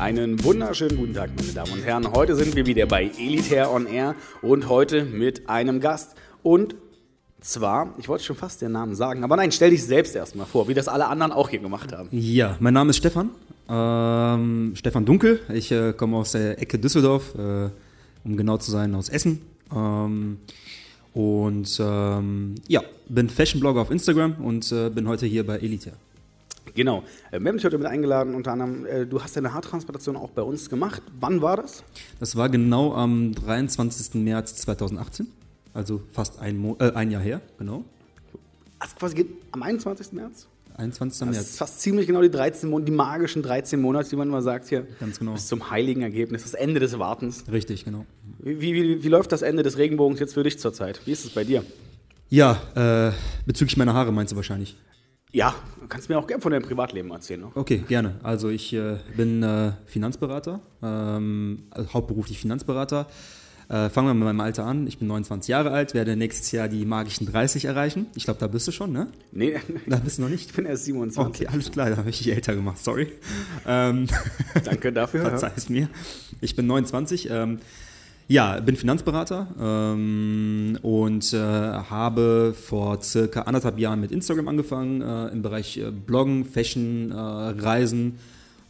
Einen wunderschönen guten Tag, meine Damen und Herren. Heute sind wir wieder bei Elitaire on Air und heute mit einem Gast. Und zwar, ich wollte schon fast den Namen sagen, aber nein, stell dich selbst erstmal vor, wie das alle anderen auch hier gemacht haben. Ja, mein Name ist Stefan. Ähm, Stefan Dunkel. Ich äh, komme aus der Ecke Düsseldorf, äh, um genau zu sein, aus Essen. Ähm, und ähm, ja, bin Fashion-Blogger auf Instagram und äh, bin heute hier bei Elitaire. Genau. Äh, Wir haben dich heute mit eingeladen, unter anderem, äh, du hast deine Haartransplantation auch bei uns gemacht. Wann war das? Das war genau am 23. März 2018, also fast ein, Mo äh, ein Jahr her, genau. Also quasi geht am 21. März? 21. Das ist März. fast ziemlich genau die 13 Monate, die magischen 13 Monate, die man immer sagt hier. Ganz genau. Bis zum heiligen Ergebnis, das Ende des Wartens. Richtig, genau. Wie, wie, wie, wie läuft das Ende des Regenbogens jetzt für dich zurzeit? Wie ist es bei dir? Ja, äh, bezüglich meiner Haare meinst du wahrscheinlich. Ja, du kannst mir auch gerne von deinem Privatleben erzählen. Ne? Okay, gerne. Also ich äh, bin äh, Finanzberater, ähm, also hauptberuflich Finanzberater. Äh, fangen wir mit meinem Alter an. Ich bin 29 Jahre alt, werde nächstes Jahr die magischen 30 erreichen. Ich glaube, da bist du schon, ne? Nee, Da bist du noch nicht. ich bin erst 27. Okay, alles klar, da habe ich dich älter gemacht, sorry. Ähm, Danke dafür. Verzeih es mir. Ich bin 29. Ähm, ja, bin Finanzberater ähm, und äh, habe vor circa anderthalb Jahren mit Instagram angefangen äh, im Bereich äh, Bloggen, Fashion, äh, Reisen.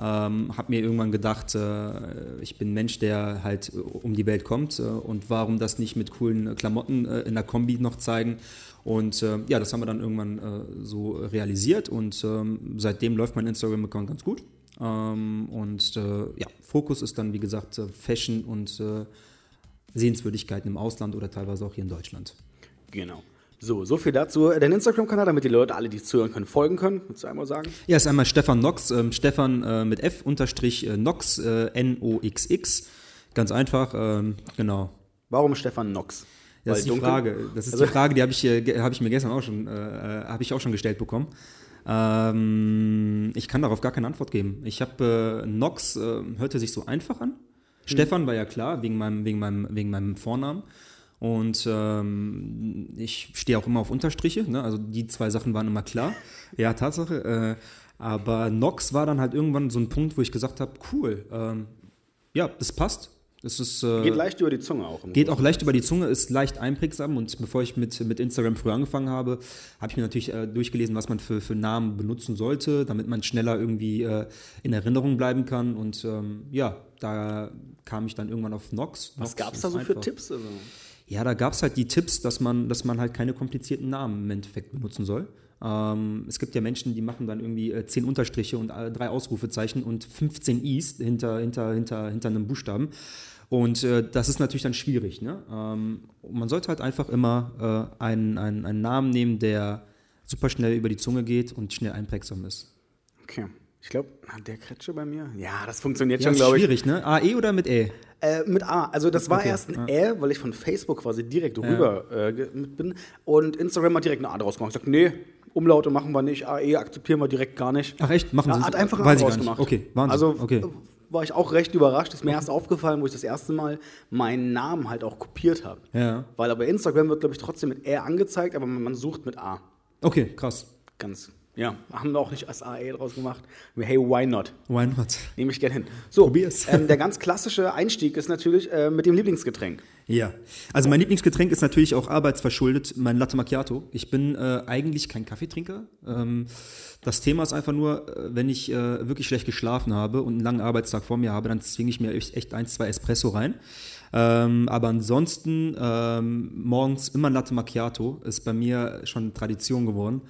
Ähm, habe mir irgendwann gedacht, äh, ich bin Mensch, der halt äh, um die Welt kommt und warum das nicht mit coolen Klamotten in der Kombi noch zeigen. Und ja, das haben wir dann irgendwann so realisiert und ähm, seitdem läuft mein Instagram-Account ganz gut. Ähm, und ja, Fokus ist dann, wie gesagt, Fashion und Sehenswürdigkeiten im Ausland oder teilweise auch hier in Deutschland. Genau. So, so viel dazu. Dein Instagram-Kanal, damit die Leute, alle, die zuhören können, folgen können. Willst du einmal sagen? Ja, ist einmal Stefan Nox, ähm, Stefan äh, mit F unterstrich äh, Nox, äh, N-O-X-X. Ganz einfach, ähm, genau. Warum Stefan Nox? Das Weil ist die dunkel? Frage. Das ist Also- die Frage, die habe ich, äh, hab ich mir gestern auch schon, äh, habe ich auch schon gestellt bekommen. Ähm, ich kann darauf gar keine Antwort geben. Ich habe äh, Nox, hörte sich so einfach an. Stefan war ja klar, wegen meinem, wegen meinem, wegen meinem Vornamen. Und ähm, ich stehe auch immer auf Unterstriche, ne? also die zwei Sachen waren immer klar. Ja, Tatsache. Äh, aber Nox war dann halt irgendwann so ein Punkt, wo ich gesagt habe, cool, ähm, ja, das passt. Ist, äh, Geht leicht über die Zunge auch. Geht Großen. auch leicht über die Zunge, ist leicht einprägsam und bevor ich mit, mit Instagram früher angefangen habe, habe ich mir natürlich äh, durchgelesen, was man für, für Namen benutzen sollte, damit man schneller irgendwie äh, in Erinnerung bleiben kann und ähm, ja, da kam ich dann irgendwann auf Nox. Was gab es da so für einfach. Tipps? Also, Ja, da gab es halt die Tipps, dass man, dass man halt keine komplizierten Namen im Endeffekt benutzen soll. Ähm, es gibt ja Menschen, die machen dann irgendwie äh, 10 Unterstriche und äh, drei Ausrufezeichen und 15 Is hinter, hinter, hinter, hinter einem Buchstaben. Und äh, das ist natürlich dann schwierig. Ne? Ähm, man sollte halt einfach immer äh, einen, einen, einen Namen nehmen, der super schnell über die Zunge geht und schnell einprägsam ist. okay. Ich glaube, der Kretsche bei mir. Ja, das funktioniert Ja, schon, glaube ich. schwierig, ne? AE oder mit E? Äh, mit A. Also das war Okay, erst ein Ä, weil ich von Facebook quasi direkt rüber äh, bin. Und Instagram hat direkt ein A draus gemacht. Ich sag, nee, Umlaute machen wir nicht, AE akzeptieren wir direkt gar nicht. Ach echt? Machen Ja, Sie hat einfach ein A Weiß ich gemacht. Okay, Wahnsinn. Also okay. war ich auch recht überrascht. Ist mir erst aufgefallen, wo ich das erste Mal meinen Namen halt auch kopiert habe. Ja. Weil aber Instagram wird, glaube ich, trotzdem mit R angezeigt, aber man sucht mit A. Okay, krass. Ganz, ja, haben wir auch nicht als AE draus gemacht. Hey, why not? Why not? Nehme ich gerne hin. So, Probier's. ähm, der ganz klassische Einstieg ist natürlich äh, mit dem Lieblingsgetränk. Ja, also mein Lieblingsgetränk ist natürlich auch arbeitsverschuldet, mein Latte Macchiato. Ich bin äh, eigentlich kein Kaffeetrinker. Ähm, das Thema ist einfach nur, äh, wenn ich äh, wirklich schlecht geschlafen habe und einen langen Arbeitstag vor mir habe, dann zwinge ich mir echt ein, zwei Espresso rein. Ähm, aber ansonsten ähm, morgens immer ein Latte Macchiato ist bei mir schon Tradition geworden.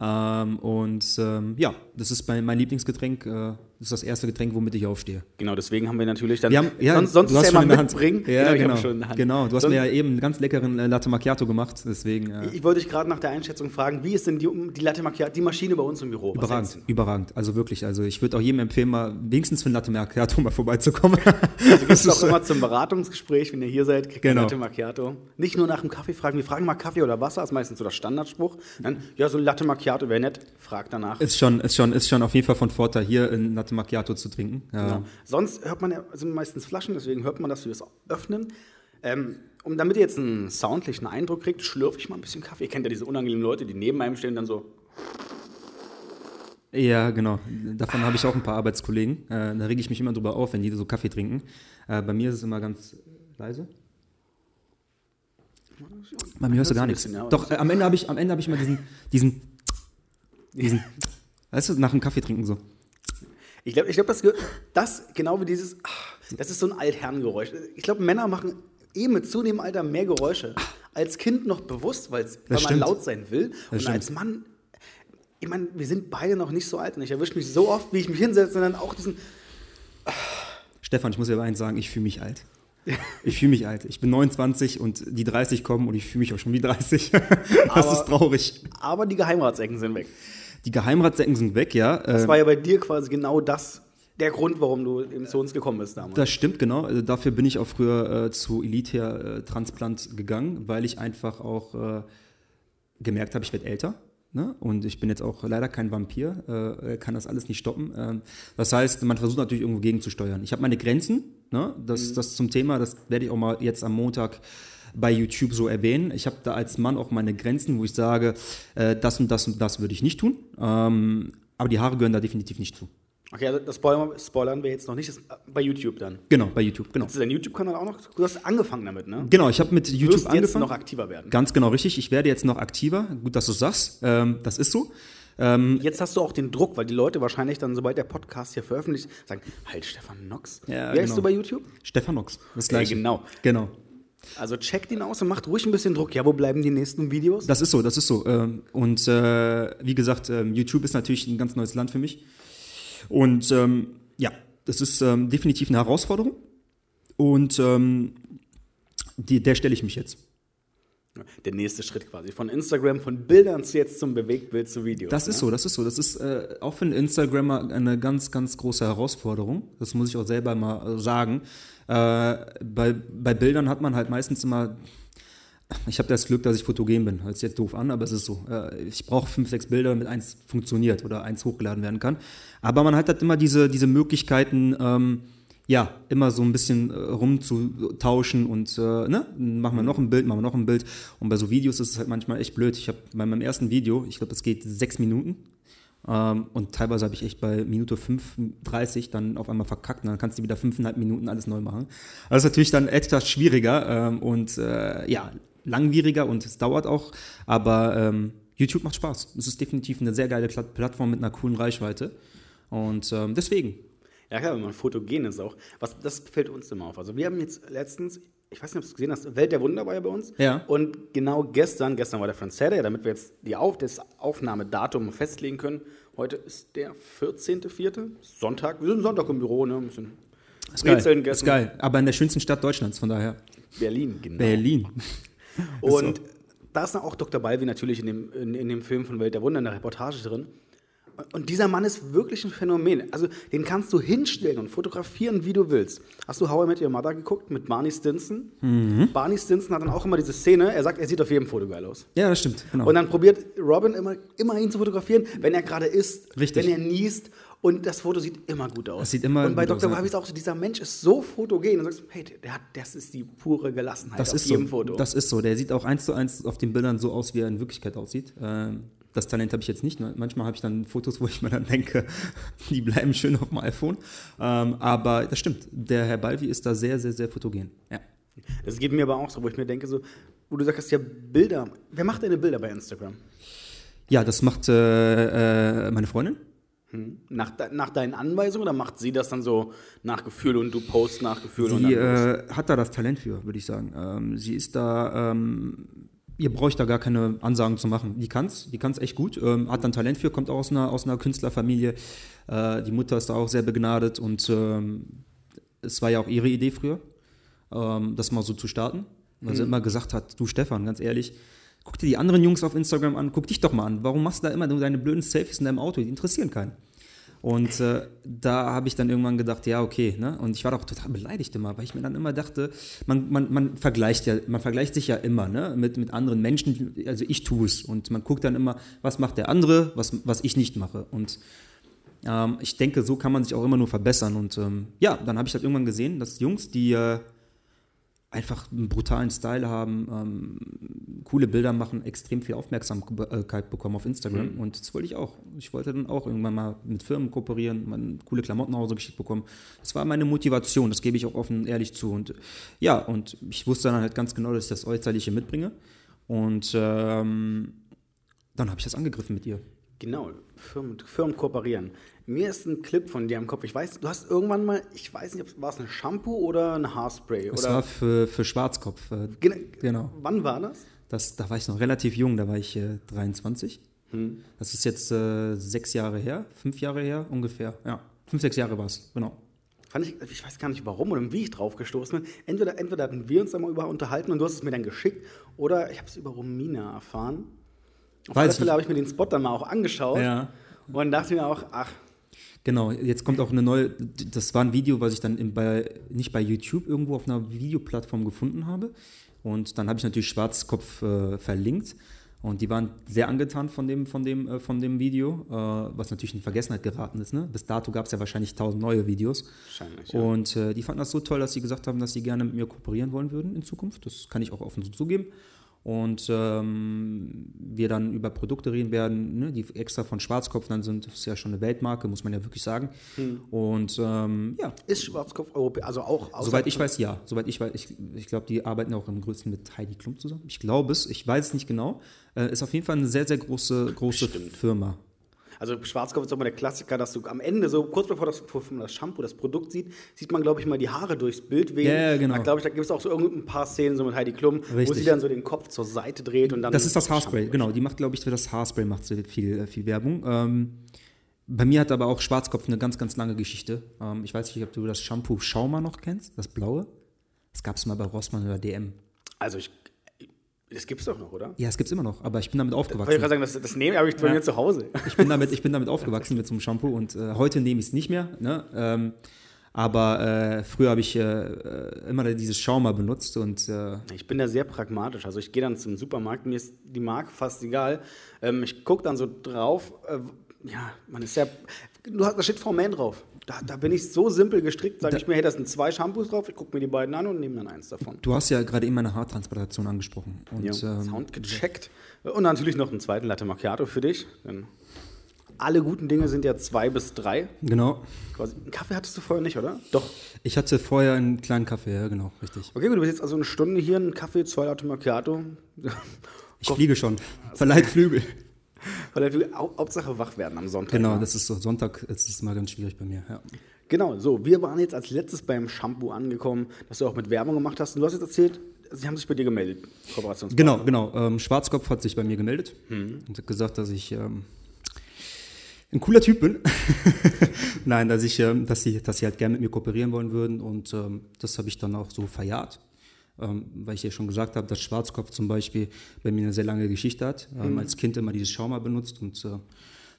Ähm, und ähm, ja, das ist mein, mein Lieblingsgetränk. Äh, ist das erste Getränk, womit ich aufstehe. Genau, deswegen haben wir natürlich dann. Wir haben, ja, sonst sonst du ist hast ja schon immer in der Hand. mitbringen. Ja, genau. hab schon in der Hand. Genau, du hast sonst, mir ja eben einen ganz leckeren äh, Latte Macchiato gemacht, deswegen äh, Ich wollte dich gerade nach der Einschätzung fragen, wie ist denn die, die Latte Macchiato, die Maschine bei uns im Büro? Überragend, überragend. Also wirklich, also ich würde auch jedem empfehlen, mal wenigstens für einen Latte Macchiato mal vorbeizukommen. Du gehst auch immer zum Beratungsgespräch, wenn ihr hier seid, kriegt ihr Genau. Latte Macchiato. Nicht nur nach dem Kaffee fragen, wir fragen mal Kaffee oder Wasser, ist meistens so der Standardspruch. Dann, ja, so ein Latte Macchiato wäre nett, frag danach. ist schon, ist schon, ist schon auf jeden Fall von Vorteil, hier ein Latte Macchiato zu trinken. Genau. Sonst hört man ja, sind meistens Flaschen, deswegen hört man, dass wir das öffnen. Ähm, um damit ihr jetzt einen soundlichen Eindruck kriegt, schlürfe ich mal ein bisschen Kaffee. Ihr kennt ja diese unangenehmen Leute, die neben einem stehen und dann so. Ja, genau. Davon habe ich auch ein paar Arbeitskollegen. Äh, da rege ich mich immer drüber auf, wenn die so Kaffee trinken. Äh, bei mir ist es immer ganz leise. Bei mir hörst du gar nichts. Ja, Doch, äh, am Ende habe ich, am Ende habe ich mal diesen, diesen, diesen, weißt du, nach dem Kaffee trinken so. Ich glaube, ich glaub, das, das genau wie dieses, ach, das ist so ein Altherrengeräusch. Ich glaube, Männer machen eh mit zunehmendem Alter mehr Geräusche. Als Kind noch bewusst, weil man stimmt. laut sein will. und stimmt. als Mann, ich meine, wir sind beide noch nicht so alt. Und ich erwische mich so oft, wie ich mich hinsetze, und dann auch diesen, Stefan, ich muss dir aber eins sagen, ich fühle mich alt. Ich fühle mich alt. Ich bin 29 und die 30 kommen und ich fühle mich auch schon wie 30. das Aber- ist traurig. aber die Geheimratsecken sind weg. Die Geheimratsecken sind weg, ja. Das Ähm, war ja bei dir quasi genau das, der Grund, warum du eben zu uns gekommen bist damals. Das stimmt, genau. Also dafür bin ich auch früher äh, zu Elite äh, Transplant gegangen, weil ich einfach auch äh, gemerkt habe, ich werde älter. Ne? Und ich bin jetzt auch leider kein Vampir, äh, kann das alles nicht stoppen. Ähm, das heißt, man versucht natürlich irgendwo gegenzusteuern. Ich habe meine Grenzen, ne? das, das zum Thema, das werde ich auch mal jetzt am Montag bei YouTube so erwähnen. Ich habe da als Mann auch meine Grenzen, wo ich sage, äh, das und das und das würde ich nicht tun. Ähm, aber die Haare gehören da definitiv nicht zu. Okay, also das spoilern, wir jetzt noch nicht. Das ist bei YouTube dann. Genau, bei YouTube, genau. Hast du deinen YouTube-Kanal auch noch? Du hast angefangen damit, ne? Genau, ich habe mit Du YouTube wirst jetzt angefangen. noch aktiver werden. Ganz genau richtig. Ich werde jetzt noch aktiver. Gut, dass du es sagst. Ähm, das ist so. Ähm, Jetzt hast du auch den Druck, weil die Leute wahrscheinlich dann, sobald der Podcast hier veröffentlicht, sagen, halt Stefan Nox. Ja, heißt genau. du bei YouTube? Stefanox. Das Ja, gleiche. genau. Genau. Also checkt ihn aus und macht ruhig ein bisschen Druck. Ja, wo bleiben die nächsten Videos? Das ist so, das ist so. Ähm, Und äh, wie gesagt, ähm, YouTube ist natürlich ein ganz neues Land für mich. Und ähm, ja, das ist definitiv eine Herausforderung. Und die, der stelle ich mich jetzt. Der nächste Schritt quasi. Von Instagram, von Bildern zu jetzt zum Bewegtbild zu Videos. Das ist ne? so, das ist so. Das ist äh, auch für einen Instagrammer eine ganz, ganz große Herausforderung. Das muss ich auch selber mal äh, sagen. Äh, bei, bei Bildern hat man halt meistens immer. Ich habe das Glück, dass ich fotogen bin. Hört sich jetzt doof an, aber es ist so. Äh, ich brauche fünf, sechs Bilder, damit eins funktioniert oder eins hochgeladen werden kann. Aber man hat halt immer diese, diese Möglichkeiten, ähm, ja, immer so ein bisschen äh, rumzutauschen und äh, ne, machen wir noch ein Bild, machen wir noch ein Bild. Und bei so Videos ist es halt manchmal echt blöd. Ich habe bei meinem ersten Video, ich glaube, es geht sechs Minuten. Ähm, und teilweise habe ich echt bei Minute 5,30 dann auf einmal verkackt. Und dann kannst du wieder fünfeinhalb Minuten alles neu machen. Das ist natürlich dann etwas schwieriger ähm, und äh, ja, langwieriger und es dauert auch. Aber ähm, YouTube macht Spaß. Es ist definitiv eine sehr geile Pla- Plattform mit einer coolen Reichweite. Und deswegen. Ja klar, wenn man fotogen ist auch. Was, das fällt uns immer auf. Also wir haben jetzt letztens, ich weiß nicht, ob du es gesehen hast, Welt der Wunder war ja bei uns. Ja. Und genau gestern, gestern war der Franz Saturday, damit wir jetzt die Auf, das Aufnahmedatum festlegen können. Heute ist der 14.04. Sonntag. Wir sind Sonntag im Büro, ne? Ein bisschen Ist geil. Ist geil. Aber in der schönsten Stadt Deutschlands, von daher. Berlin, genau. Berlin. Und da ist dann auch Dr. Balvi natürlich in dem, in, in dem Film von Welt der Wunder, in der Reportage drin. Und dieser Mann ist wirklich ein Phänomen. Also den kannst du hinstellen und fotografieren, wie du willst. Hast du How I Met Your Mother geguckt mit Barney Stinson? Mhm. Barney Stinson hat dann auch immer diese Szene, er sagt, er sieht auf jedem Foto geil aus. Ja, das stimmt. Genau. Und dann probiert Robin immer, immer ihn zu fotografieren, wenn er gerade isst, Richtig. wenn er niest. Und das Foto sieht immer gut aus. Das sieht immer Und bei Dr. Balvi ist auch so, dieser Mensch ist so fotogen. Und du sagst, hey, der hat, das ist die pure Gelassenheit Das auf ist jedem so. Foto. Das ist so. Der sieht auch eins zu eins auf den Bildern so aus, wie er in Wirklichkeit aussieht. Ähm, das Talent habe ich jetzt nicht. Manchmal habe ich dann Fotos, wo ich mir dann denke, die bleiben schön auf dem iPhone. Ähm, aber das stimmt. Der Herr Balvi ist da sehr, sehr, sehr fotogen. Ja. Das geht mir aber auch so, wo ich mir denke, so, wo du sagst, ja, Bilder. Wer macht deine Bilder bei Instagram? Ja, das macht äh, äh, meine Freundin. Nach, de nach deinen Anweisungen oder macht sie das dann so nach Gefühl und du post nach Gefühl Sie äh, hat da das Talent für, würde ich sagen. Ähm, sie ist da, ähm, ihr braucht da gar keine Ansagen zu machen. Die kann's, die kann's echt gut, ähm, hat dann Talent für, kommt auch aus einer, aus einer Künstlerfamilie. Äh, die Mutter ist da auch sehr begnadet und ähm, es war ja auch ihre Idee früher, ähm, das mal so zu starten. Weil sie immer gesagt hat, du Stefan, ganz ehrlich, guck dir die anderen Jungs auf Instagram an, guck dich doch mal an. Warum machst du da immer nur deine blöden Selfies in deinem Auto? Die interessieren keinen. Und äh, da habe ich dann irgendwann gedacht, ja, okay. Ne? Und ich war doch total beleidigt immer, weil ich mir dann immer dachte, man, man, man vergleicht ja, man vergleicht sich ja immer ne? mit, mit anderen Menschen. Also ich tue es. Und man guckt dann immer, was macht der andere, was, was ich nicht mache. Und ähm, ich denke, so kann man sich auch immer nur verbessern. Und ähm, ja, dann habe ich halt irgendwann gesehen, dass Jungs, die äh, einfach einen brutalen Style haben, ähm, coole Bilder machen, extrem viel Aufmerksamkeit bekommen auf Instagram. Mhm. Und das wollte ich auch. Ich wollte dann auch irgendwann mal mit Firmen kooperieren, mal coole Klamotten nach Hause geschickt bekommen. Das war meine Motivation, das gebe ich auch offen ehrlich zu. Und ja, und ich wusste dann halt ganz genau, dass ich das Äußerliche mitbringe. Und ähm, dann habe ich das angegriffen mit ihr. Genau, Firmen, Firmen kooperieren. Mir ist ein Clip von dir im Kopf. Ich weiß, du hast irgendwann mal, ich weiß nicht, ob- war es ein Shampoo oder ein Haarspray? Das oder war für, für Schwarzkopf. Äh, Gen- genau. Wann war das? Das, da war ich noch relativ jung, da war ich äh, 23. Hm. Das ist jetzt äh, sechs Jahre her, fünf Jahre her ungefähr. Ja, fünf, sechs Jahre war es, genau. Fand ich, ich weiß gar nicht warum oder wie ich drauf gestoßen bin. Entweder, entweder hatten wir uns da mal über unterhalten und du hast es mir dann geschickt oder ich habe es über Romina erfahren. Auf alle Fälle habe ich mir den Spot dann mal auch angeschaut Ja. und dachte mir auch, ach, Genau, jetzt kommt auch eine neue, das war ein Video, was ich dann in, bei, nicht bei YouTube irgendwo auf einer Videoplattform gefunden habe. Und dann habe ich natürlich Schwarzkopf äh, verlinkt. Und die waren sehr angetan von dem, von dem, äh, von dem Video, äh, was natürlich in Vergessenheit geraten ist. Ne? Bis dato gab es ja wahrscheinlich tausend neue Videos. wahrscheinlich. Ja. Und äh, die fanden das so toll, dass sie gesagt haben, dass sie gerne mit mir kooperieren wollen würden in Zukunft. Das kann ich auch offen so zugeben. Und ähm, wir dann über Produkte reden werden, ne, die extra von Schwarzkopf dann sind. Das ist ja schon eine Weltmarke, muss man ja wirklich sagen. Und ähm, ja, Ist Schwarzkopf Europä also auch soweit ich weiß, ja. Soweit ich weiß, ich, ich glaube, die arbeiten auch im größten mit Heidi Klum zusammen. Ich glaube es, ich weiß es nicht genau. Äh, ist auf jeden Fall eine sehr, sehr große, große Bestimmt. Firma. Also Schwarzkopf ist auch mal der Klassiker, dass du am Ende, so kurz bevor das, das Shampoo, das Produkt sieht, sieht man, glaube ich, mal die Haare durchs Bild wehen. Ja, ja, genau. Da glaube ich, da gibt es auch so irgendein paar Szenen so mit Heidi Klum, wo Richtig. sie dann so den Kopf zur Seite dreht und dann. Das ist das Haarspray, Shampoo. genau. Die macht, glaube ich, für das Haarspray macht sie viel, äh, viel Werbung. Ähm, bei mir hat aber auch Schwarzkopf eine ganz, ganz lange Geschichte. Ähm, ich weiß nicht, ob du das Shampoo Schauma noch kennst, das blaue. Das gab es mal bei Rossmann oder DM. Also ich. Das gibt's doch noch, oder? Ja, es gibt es immer noch, aber ich bin damit Wollte ich aufgewachsen. gerade sagen, das, das nehme ich, aber ich bei mir zu Hause. Ich bin damit, ich bin damit aufgewachsen mit so einem Shampoo und äh, heute nehme ich es nicht mehr. Ne? Ähm, aber äh, früher habe ich äh, äh, immer dieses Schauma benutzt und äh, Ich bin da sehr pragmatisch. Also ich gehe dann zum Supermarkt, mir ist die Marke fast egal. Ähm, ich gucke dann so drauf. Äh, ja, man ist ja. Du hast, da steht Frau Man drauf. Da, da bin ich so simpel gestrickt, sage ich mir, hey, da sind zwei Shampoos drauf, ich gucke mir die beiden an und nehme dann eins davon. du hast ja gerade eben meine Haartransplantation angesprochen. Und, Ja, ähm, Sound gecheckt. Und natürlich noch einen zweiten Latte Macchiato für dich. Denn alle guten Dinge sind ja zwei bis drei. genau. Quasi. Einen Kaffee hattest du vorher nicht, oder? Doch. Ich hatte vorher einen kleinen Kaffee, ja, genau, richtig. Okay, gut, du bist jetzt also eine Stunde hier, einen Kaffee, zwei Latte Macchiato. Ich fliege schon. Verleiht Flügel. Weil wir Hau- Hauptsache wach werden am Sonntag. Genau, ne? das ist so. Sonntag ist es mal ganz schwierig bei mir. Ja. Genau, so, wir waren jetzt als letztes beim Shampoo angekommen, dass du auch mit Werbung gemacht hast. Und du hast jetzt erzählt, sie haben sich bei dir gemeldet, Kooperationspartner. Genau, genau. Ähm, Schwarzkopf hat sich bei mir gemeldet und hat gesagt, dass ich ähm, ein cooler Typ bin. Nein, dass ich, ähm, dass sie, dass sie halt gerne mit mir kooperieren wollen würden und ähm, das habe ich dann auch so verjahrt. Ähm, weil ich ja schon gesagt habe, dass Schwarzkopf zum Beispiel bei mir eine sehr lange Geschichte hat. Ähm, Als Kind immer dieses Schauma benutzt und äh,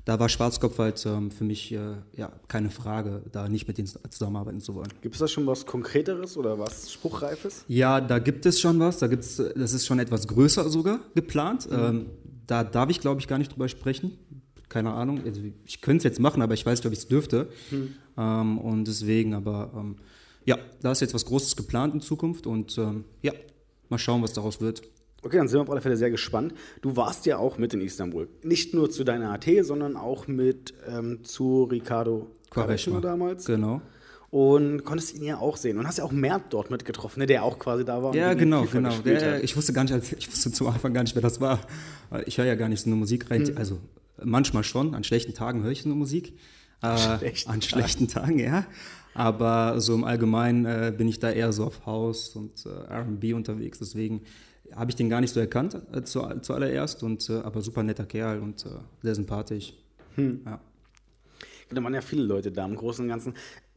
da war Schwarzkopf halt ähm, für mich äh, ja, keine Frage, da nicht mit denen zusammenarbeiten zu wollen. Gibt es da schon was Konkreteres oder was Spruchreifes? Ja, da gibt es schon was. Da gibt's, das ist schon etwas größer sogar geplant. Ähm, da darf ich, glaube ich, gar nicht drüber sprechen. Keine Ahnung. Also ich könnte es jetzt machen, aber ich weiß, glaube ich, es dürfte. Ähm, und deswegen, aber ähm, ja, da ist jetzt was Großes geplant in Zukunft und ähm, ja, mal schauen, was daraus wird. Okay, dann sind wir auf alle Fälle sehr gespannt. Du warst ja auch mit in Istanbul. Nicht nur zu deiner AT, sondern auch mit ähm, zu Ricardo Quaresma damals. Genau. Und konntest ihn ja auch sehen. Und hast ja auch Mert dort mitgetroffen, ne, der auch quasi da war. Ja, genau, FIFA genau. Der, ich wusste gar nicht, ich wusste zum Anfang gar nicht, wer das war. Weil Ich höre ja gar nicht so eine Musik rein. Also manchmal schon. An schlechten Tagen höre ich so eine Musik. Äh, schlechten an schlechten Tagen, ja. Aber so im Allgemeinen äh, bin ich da eher so auf House und äh, R&B unterwegs. Deswegen habe ich den gar nicht so erkannt äh, zu, zuallererst. Und, äh, aber super netter Kerl und äh, sehr sympathisch. Ja. Da waren ja viele Leute da im Großen und Ganzen.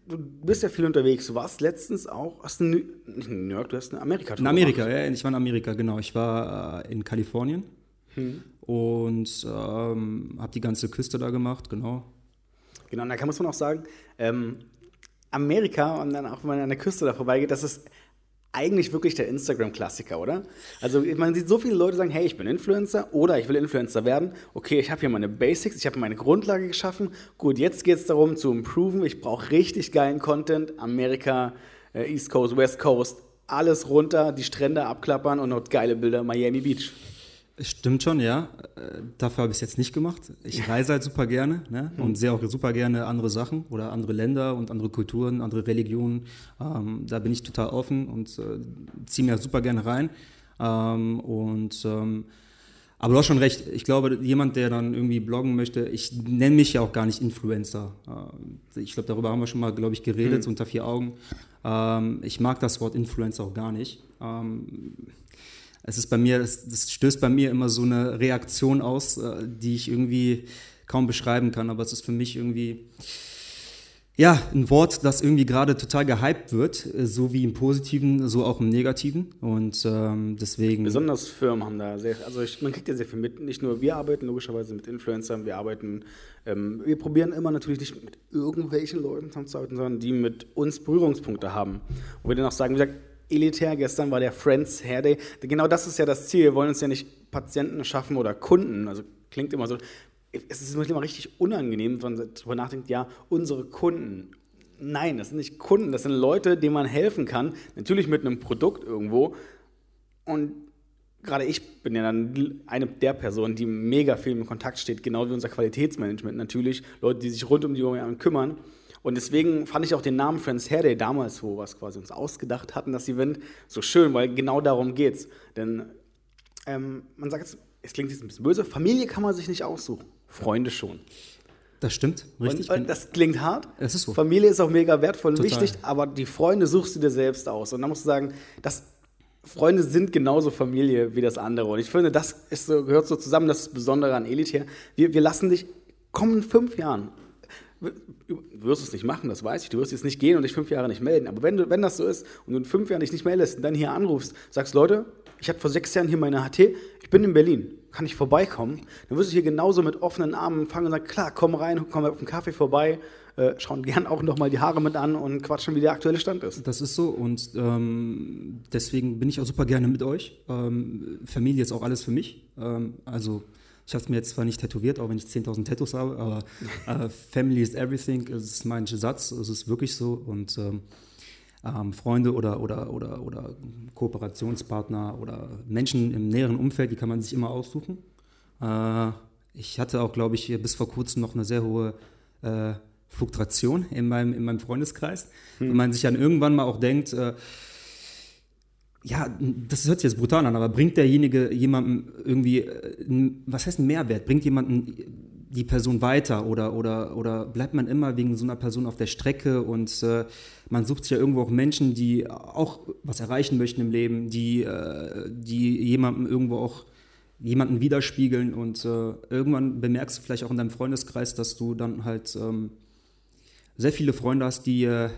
Du bist ja viel unterwegs. Du warst letztens auch, hast ein, nicht in New York, du hast eine amerika In Amerika, ja, ich war in Amerika, genau. Ich war äh, in Kalifornien und ähm, habe die ganze Küste da gemacht, genau. Genau, und da kann man auch sagen, ähm, Amerika und dann auch, wenn man an der Küste da vorbeigeht, das ist eigentlich wirklich der Instagram-Klassiker, oder? Also man sieht so viele Leute sagen, hey, ich bin Influencer oder ich will Influencer werden. Okay, ich habe hier meine Basics, ich habe meine Grundlage geschaffen. Gut, jetzt geht es darum zu improven. Ich brauche richtig geilen Content. Amerika, äh, East Coast, West Coast, alles runter, die Strände abklappern und noch geile Bilder Miami Beach. Stimmt schon, ja. Dafür habe ich es jetzt nicht gemacht. Ich reise halt super gerne ne? und sehe auch super gerne andere Sachen oder andere Länder und andere Kulturen, andere Religionen. Ähm, da bin ich total offen und äh, ziehe mir super gerne rein. Ähm, und ähm, aber du hast schon recht. Ich glaube, jemand, der dann irgendwie bloggen möchte, ich nenne mich ja auch gar nicht Influencer. Äh, ich glaube, darüber haben wir schon mal, glaube ich, geredet, mhm. unter vier Augen. Ähm, ich mag das Wort Influencer auch gar nicht. Es ist bei mir, das, das stößt bei mir immer so eine Reaktion aus, äh, die ich irgendwie kaum beschreiben kann, aber es ist für mich irgendwie, ja, ein Wort, das irgendwie gerade total gehypt wird, äh, so wie im Positiven, so auch im Negativen. Und ähm, deswegen. Besonders Firmen haben da sehr, also ich, man kriegt ja sehr viel mit. Nicht nur wir arbeiten logischerweise mit Influencern, wir arbeiten, ähm, wir probieren immer natürlich nicht mit irgendwelchen Leuten zusammenzuarbeiten, sondern die mit uns Berührungspunkte haben. Und wir dann auch sagen, wie gesagt, elitär. Gestern war der Friends Hair Day. Genau das ist ja das Ziel. Wir wollen uns ja nicht Patienten schaffen oder Kunden. Also klingt immer so. Es ist immer richtig unangenehm, wenn man darüber nachdenkt, ja, unsere Kunden. Nein, das sind nicht Kunden, das sind Leute, denen man helfen kann. Natürlich mit einem Produkt irgendwo. Und gerade ich bin ja dann eine der Personen, die mega viel im Kontakt steht, genau wie unser Qualitätsmanagement natürlich. Leute, die sich rund um die Uhr kümmern. Und deswegen fand ich auch den Namen Friends Hair Day damals, wo wir es quasi uns ausgedacht hatten, das Event, so schön, weil genau darum geht's. Denn ähm, man sagt jetzt, es klingt jetzt ein bisschen böse, Familie kann man sich nicht aussuchen, Freunde schon. Das stimmt, richtig. Und, und das klingt hart. Es ist so. Familie ist auch mega wertvoll und wichtig, aber die Freunde suchst du dir selbst aus. Und da musst du sagen, das Freunde sind genauso Familie wie das andere. Und ich finde, das so, gehört so zusammen, das ist das Besondere an Elitär. Wir, wir lassen dich, kommen fünf Jahren, Du wirst es nicht machen, das weiß ich. Du wirst jetzt nicht gehen und dich fünf Jahre nicht melden. Aber wenn, du, wenn das so ist und du in fünf Jahren dich nicht meldest und dann hier anrufst, sagst, Leute, ich hatte vor sechs Jahren hier meine HT, ich bin in Berlin, kann ich vorbeikommen? Dann wirst du hier genauso mit offenen Armen empfangen und sagen, klar, komm rein, komm auf den Kaffee vorbei, äh, schauen gern auch noch mal die Haare mit an und quatschen, wie der aktuelle Stand ist. Das ist so und ähm, deswegen bin ich auch super gerne mit euch. Ähm, Familie ist auch alles für mich. Ähm, also ich habe es mir jetzt zwar nicht tätowiert, auch wenn ich 10.000 Tattoos habe, aber äh, Family is everything, ist mein Satz, es ist wirklich so. Und ähm, ähm, Freunde oder, oder, oder, oder Kooperationspartner oder Menschen im näheren Umfeld, die kann man sich immer aussuchen. Äh, ich hatte auch, glaube ich, bis vor kurzem noch eine sehr hohe äh, Fluktuation in meinem, in meinem Freundeskreis. Hm. Wenn man sich dann irgendwann mal auch denkt, äh, ja, das hört sich jetzt brutal an, aber bringt derjenige jemandem irgendwie, äh, was heißt ein Mehrwert? Bringt jemanden die Person weiter oder, oder, oder bleibt man immer wegen so einer Person auf der Strecke und äh, man sucht sich ja irgendwo auch Menschen, die auch was erreichen möchten im Leben, die, äh, die jemandem irgendwo auch jemanden widerspiegeln und äh, irgendwann bemerkst du vielleicht auch in deinem Freundeskreis, dass du dann halt ähm, sehr viele Freunde hast, die äh,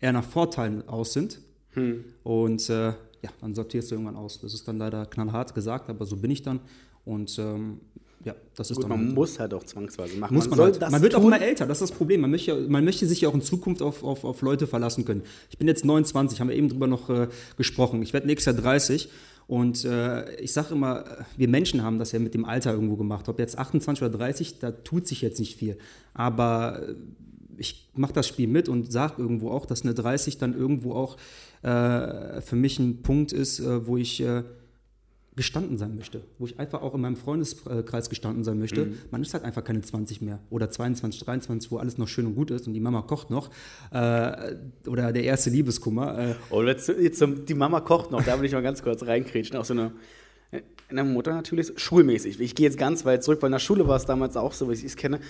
eher nach Vorteilen aus sind. Hm. Und äh, ja, dann sortierst du irgendwann aus. Das ist dann leider knallhart gesagt, aber so bin ich dann. Und ähm, ja, das ist Gut, dann. Man muss halt auch zwangsweise machen. Muss man, man, halt. man wird tun. auch immer älter, das ist das Problem. Man möchte, man möchte sich ja auch in Zukunft auf, auf, auf Leute verlassen können. Ich bin jetzt 29, haben wir eben drüber noch äh, gesprochen. Ich werde nächstes Jahr 30. Und äh, ich sage immer, wir Menschen haben das ja mit dem Alter irgendwo gemacht. Ob jetzt 28 oder 30, da tut sich jetzt nicht viel. Aber äh, ich mache das Spiel mit und sage irgendwo auch, dass eine 30 dann irgendwo auch äh, für mich ein Punkt ist, äh, wo ich äh, gestanden sein möchte, wo ich einfach auch in meinem Freundeskreis gestanden sein möchte. Mhm. Man ist halt einfach keine 20 mehr oder 22, 23, wo alles noch schön und gut ist und die Mama kocht noch äh, oder der erste Liebeskummer. Äh. Oh, jetzt, jetzt, die Mama kocht noch, da will ich mal ganz kurz reinkrätschen, auch so eine in der Mutter natürlich schulmäßig. Ich gehe jetzt ganz weit zurück, weil in der Schule war es damals auch so, wie ich es kenne,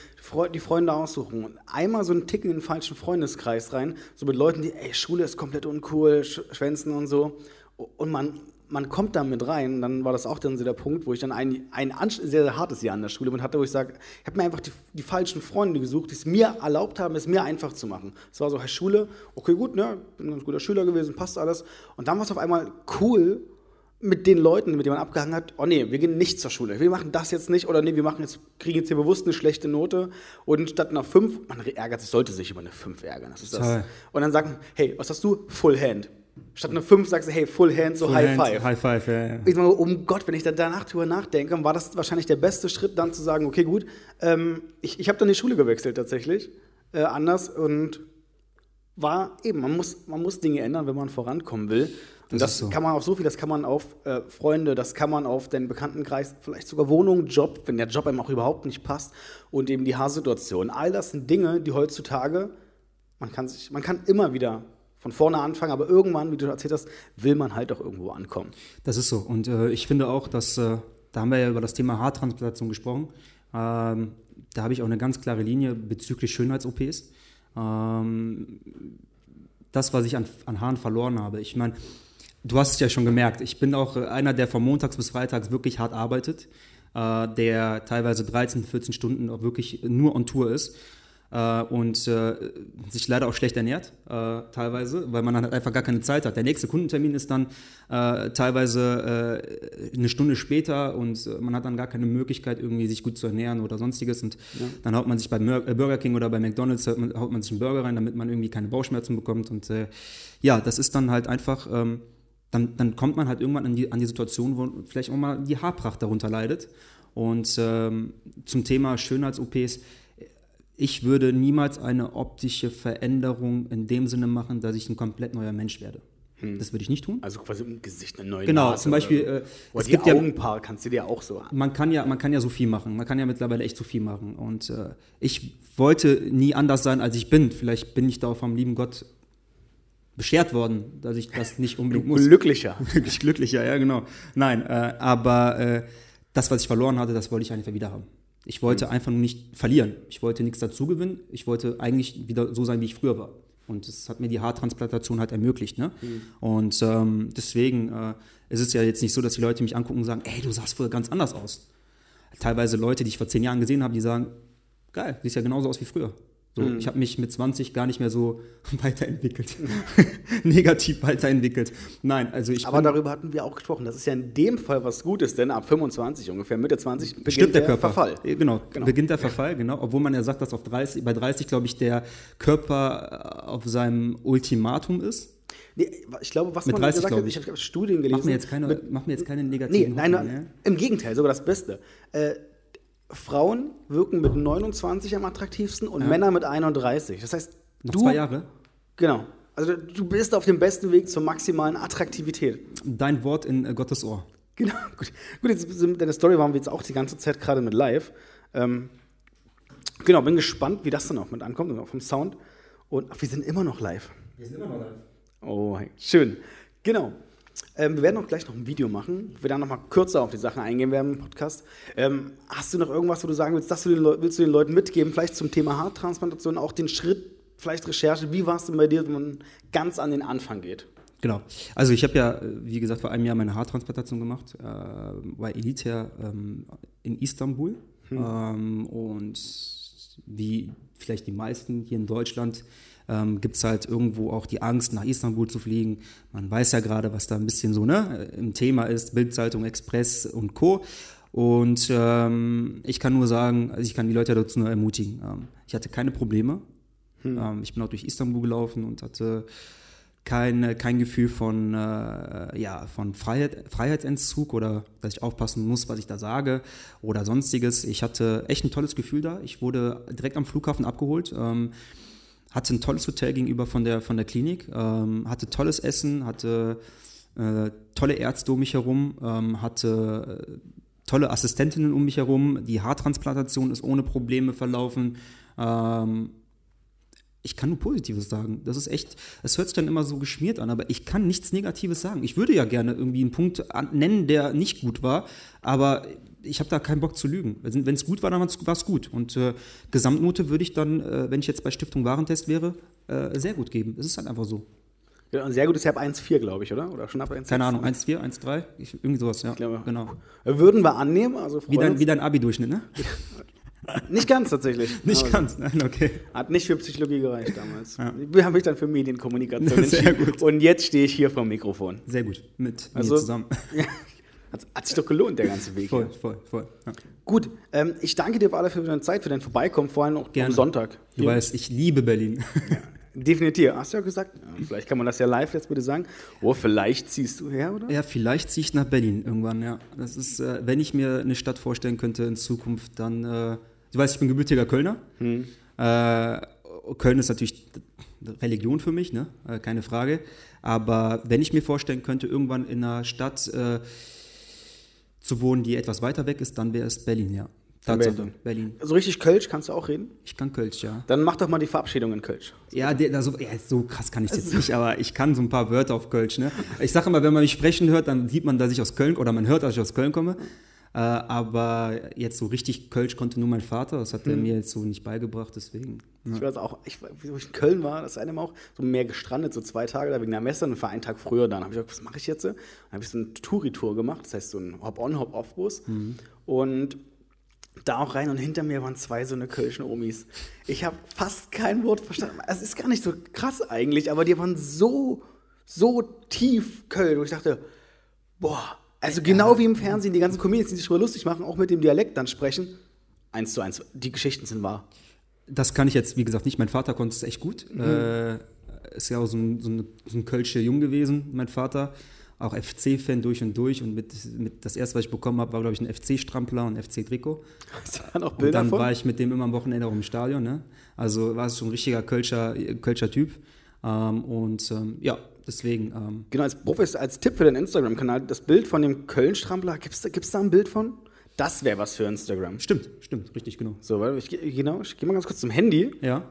die Freunde aussuchen. Und einmal so einen Ticken in den falschen Freundeskreis rein, so mit Leuten, die, ey, Schule ist komplett uncool, schwänzen und so. Und man, man kommt da mit rein, dann war das auch dann so der Punkt, wo ich dann ein, ein sehr, sehr hartes Jahr an der Schule mit hatte, wo ich sage, ich habe mir einfach die, die, falschen Freunde gesucht, die es mir erlaubt haben, es mir einfach zu machen. Es war so, hey, Schule, okay, gut, ne, bin ein ganz guter Schüler gewesen, passt alles. Und dann war es auf einmal cool, mit den Leuten, mit denen man abgehangen hat, oh nee, wir gehen nicht zur Schule, wir machen das jetzt nicht oder nee, wir machen jetzt, kriegen jetzt hier bewusst eine schlechte Note und statt einer 5, man ärgert sich, sollte sich über eine 5 ärgern, das ist das. Und dann sagen, hey, was hast du? Full Hand. Statt einer 5 sagst du, hey, Full Hand, so full High hand, Five. High Five, ja, ja. Ich meine, um Gott, wenn ich da danach drüber nachdenke, war das wahrscheinlich der beste Schritt, dann zu sagen, okay, gut, ähm, ich, ich habe dann die Schule gewechselt tatsächlich, äh, anders und war eben, man muss, man muss Dinge ändern, wenn man vorankommen will. Und Das das, so. kann man auf so viel, das kann man auf äh, Freunde, das kann man auf den Bekanntenkreis, vielleicht sogar Wohnung, Job, wenn der Job einem auch überhaupt nicht passt und eben die Haarsituation. All das sind Dinge, die heutzutage, man kann sich, man kann immer wieder von vorne anfangen, aber irgendwann, wie du erzählt hast, will man halt auch irgendwo ankommen. Das ist so. Und äh, ich finde auch, dass, äh, da haben wir ja über das Thema Haartransplantation gesprochen. Ähm, da habe ich auch eine ganz klare Linie bezüglich Schönheits-OPs. Ähm, das, was ich an, an Haaren verloren habe. Ich meine, du hast es ja schon gemerkt, ich bin auch äh, einer, der von montags bis freitags wirklich hart arbeitet, äh, der teilweise 13, 14 Stunden auch wirklich nur on Tour ist äh, und äh, sich leider auch schlecht ernährt, äh, teilweise, weil man dann halt einfach gar keine Zeit hat. Der nächste Kundentermin ist dann äh, teilweise eine Stunde später und man hat dann gar keine Möglichkeit, irgendwie sich gut zu ernähren oder sonstiges. Und dann haut man sich bei Burger King oder bei McDonalds, haut man, sich einen Burger rein, damit man irgendwie keine Bauchschmerzen bekommt. Und ja, das ist dann halt einfach. Ähm, dann, dann kommt man halt irgendwann an die, an die Situation, wo vielleicht auch mal die Haarpracht darunter leidet. Und ähm, zum Thema Schönheits-OPs, ich würde niemals eine optische Veränderung in dem Sinne machen, dass ich ein komplett neuer Mensch werde. Das würde ich nicht tun. Also quasi im Gesicht eine neue Genau, Nase zum Beispiel, Oder, äh, oder es die gibt ja- Augenpaar kannst du dir auch so an. Man kann ja, man kann ja so viel machen. Man kann ja mittlerweile echt so viel machen. Und äh, ich wollte nie anders sein, als ich bin. Vielleicht bin ich da auch vom lieben Gott beschert worden, dass ich das nicht unbedingt muss. Glücklicher. Glücklich, glücklicher, ja, genau. Nein, äh, aber äh, das, was ich verloren hatte, das wollte ich einfach wieder haben. Ich wollte einfach nur nicht verlieren. Ich wollte nichts dazu gewinnen. Ich wollte eigentlich wieder so sein, wie ich früher war. Und das hat mir die Haartransplantation halt ermöglicht. Ne? Und ähm, deswegen äh, ist es ja jetzt nicht so, dass die Leute mich angucken und sagen, ey, du sahst früher ganz anders aus. Teilweise Leute, die ich vor zehn Jahren gesehen habe, die sagen, geil, siehst ja genauso aus wie früher. So, Ich habe mich mit 20 gar nicht mehr so weiterentwickelt. Negativ weiterentwickelt. Nein, also ich Aber darüber hatten wir auch gesprochen. Das ist ja in dem Fall was Gutes, denn ab 25 ungefähr, Mitte 20 beginnt der, Körper. Verfall. Äh, Genau, Genau. beginnt der Verfall, genau. Obwohl man ja sagt, dass auf 30, bei 30, glaube ich, der Körper äh, auf seinem Ultimatum ist. Nee, ich glaube, was Mit man 30, gesagt hat, ich. ich habe Studien gelesen. Mach mir jetzt keine, mit, mach mir jetzt keine nee, negativen nein, Hoffnungen, nein, im Gegenteil, sogar das Beste. Äh, Frauen wirken mit 29 am attraktivsten und Männer mit 31. Das heißt, Noch du, zwei Jahre. Genau. Also du bist auf dem besten Weg zur maximalen Attraktivität. Dein Wort in äh, Gottes Ohr. Genau. Gut, Gut jetzt sind- deine Story waren wir jetzt auch die ganze Zeit gerade mit live. Ähm, genau, bin gespannt, wie das dann auch mit ankommt und auch vom Sound. Und ach, wir sind immer noch live. Wir sind immer noch live. Oh, schön. Genau. Ähm, wir werden auch gleich noch ein Video machen, wo wir dann noch mal kürzer auf die Sachen eingehen werden im Podcast. Ähm, hast du noch irgendwas, wo du sagen willst, das du willst du den Leuten mitgeben, vielleicht zum Thema Haartransplantation, auch den Schritt, vielleicht Recherche, wie war es denn bei dir, wenn man ganz an den Anfang geht? Genau. Also ich habe ja, äh, wie gesagt, vor einem Jahr meine Haartransplantation gemacht äh, bei Elite ähm, in Istanbul. Ähm, und wie vielleicht die meisten hier in Deutschland ähm, gibt es halt irgendwo auch die Angst, nach Istanbul zu fliegen. Man weiß ja gerade, was da ein bisschen so ne, im Thema ist, Bildzeitung, Express und Co. Und ähm, ich kann nur sagen, also ich kann die Leute dazu nur ermutigen. Ähm, ich hatte keine Probleme. Ähm, ich bin auch durch Istanbul gelaufen und hatte kein, kein Gefühl von, äh, ja, von Freiheit, Freiheitsentzug oder dass ich aufpassen muss, was ich da sage oder sonstiges. Ich hatte echt ein tolles Gefühl da. Ich wurde direkt am Flughafen abgeholt. Ähm, hatte ein tolles Hotel gegenüber von der, von der Klinik, ähm, hatte tolles Essen, hatte äh, tolle Ärzte um mich herum, ähm, hatte äh, tolle Assistentinnen um mich herum. Die Haartransplantation ist ohne Probleme verlaufen. Ähm, ich kann nur Positives sagen. Das ist echt, es hört sich dann immer so geschmiert an, aber ich kann nichts Negatives sagen. Ich würde ja gerne irgendwie einen Punkt nennen, der nicht gut war, aber ich habe da keinen Bock zu lügen. Wenn es gut war, dann war es gut. Und äh, Gesamtnote würde ich dann, äh, wenn ich jetzt bei Stiftung Warentest wäre, äh, sehr gut geben. Es ist halt einfach so. Ja, sehr gut ist ja ab 1,4, glaube ich, oder? Oder schon ab 1,6? Keine Ahnung, 1,4, 1,3, ich- irgendwie sowas, ja. glaube- genau. Würden wir annehmen, also Wie dein, wie dein Abi-Durchschnitt, ne? Nicht ganz tatsächlich. Nicht Aber ganz, nein, okay. Hat nicht für Psychologie gereicht damals. Ja. Ich habe mich dann für Medienkommunikation Sehr gut. Und jetzt stehe ich hier vor dem Mikrofon. Sehr gut, mit Also- mir zusammen. Hat, hat sich doch gelohnt, der ganze Weg. voll, hier. voll, voll. Ja. Gut, ähm, ich danke dir für alle für deine Zeit, für dein Vorbeikommen, vor allem auch Gerne. am Sonntag. Du Hier. weißt, ich liebe Berlin. Definitiv. Hast du ja gesagt. Ja, vielleicht kann man das ja live jetzt bitte sagen. Oh, vielleicht ziehst du her, oder? Ja, vielleicht ziehe ich nach Berlin irgendwann, ja. Das ist, äh, wenn ich mir eine Stadt vorstellen könnte in Zukunft, dann, äh, du weißt, ich bin gebürtiger Kölner. Äh, Köln ist natürlich Religion für mich, ne? Äh, keine Frage. Aber wenn ich mir vorstellen könnte, irgendwann in einer Stadt äh, zu wohnen, die etwas weiter weg ist, dann wäre es Berlin, ja. Tatsache, Berlin. Berlin. So richtig Kölsch kannst du auch reden? Ich kann Kölsch, ja. Dann mach doch mal die Verabschiedung in Kölsch. Ja, der, also, ja, so krass kann ich es jetzt nicht, aber ich kann so ein paar Wörter auf Kölsch. Ne? Ich sage immer, wenn man mich sprechen hört, dann sieht man, dass ich aus Köln oder man hört, dass ich aus Köln komme. Äh, aber jetzt so richtig Kölsch konnte nur mein Vater, das hat er mir jetzt so nicht beigebracht, deswegen. Ich weiß auch, ich, wo ich in Köln war, das eine Mal auch, so mehr gestrandet, so zwei Tage da wegen der Messe und war einen Tag früher da. Dann habe ich gesagt, was mache ich jetzt? Dann habe ich so eine Touri-Tour gemacht, das heißt so ein Hop-on, Hop-off-Bus. Und da auch rein und hinter mir waren zwei so eine Kölschen Omis. Ich habe fast kein Wort verstanden. Es ist gar nicht so krass eigentlich, aber die waren so, so tief Köln, wo ich dachte, boah, also genau wie im Fernsehen, die ganzen Comedians, die sich darüber lustig machen, auch mit dem Dialekt dann sprechen, eins zu eins, die Geschichten sind wahr. Das kann ich jetzt, wie gesagt, nicht. Mein Vater konnte es echt gut. Äh, ist ja auch so ein, so ein, so ein Kölscher Jung gewesen, mein Vater. Auch FC-Fan durch und durch. Und mit, mit das erste, was ich bekommen habe, war, glaube ich, ein FC-Strampler und FC-Trikot. Dann auch Und dann von? war ich mit dem immer am Wochenende auch im Stadion. Ne? Also war es schon ein richtiger Kölscher, Kölscher Typ. Ähm, und ähm, ja, deswegen. Ähm, Genau, als, Profis, als Tipp für den Instagram-Kanal, das Bild von dem Köln-Strampler, gibt es da, gibt's da ein Bild von? Das wäre was für Instagram. stimmt, stimmt, richtig, genau. So, warte, ich, genau, ich gehe mal ganz kurz zum Handy. Ja.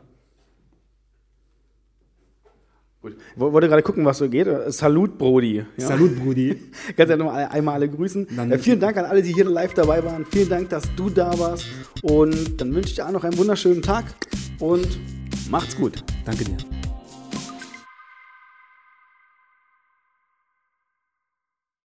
Gut. Wollte gerade gucken, was so geht. Salut, Brody. Ja. Salut, Brudi. Kannst ja noch mal einmal alle grüßen. Äh, vielen Dank an alle, die hier live dabei waren. Vielen Dank, dass du da warst. Und dann wünsche ich dir auch noch einen wunderschönen Tag und macht's gut. Danke dir.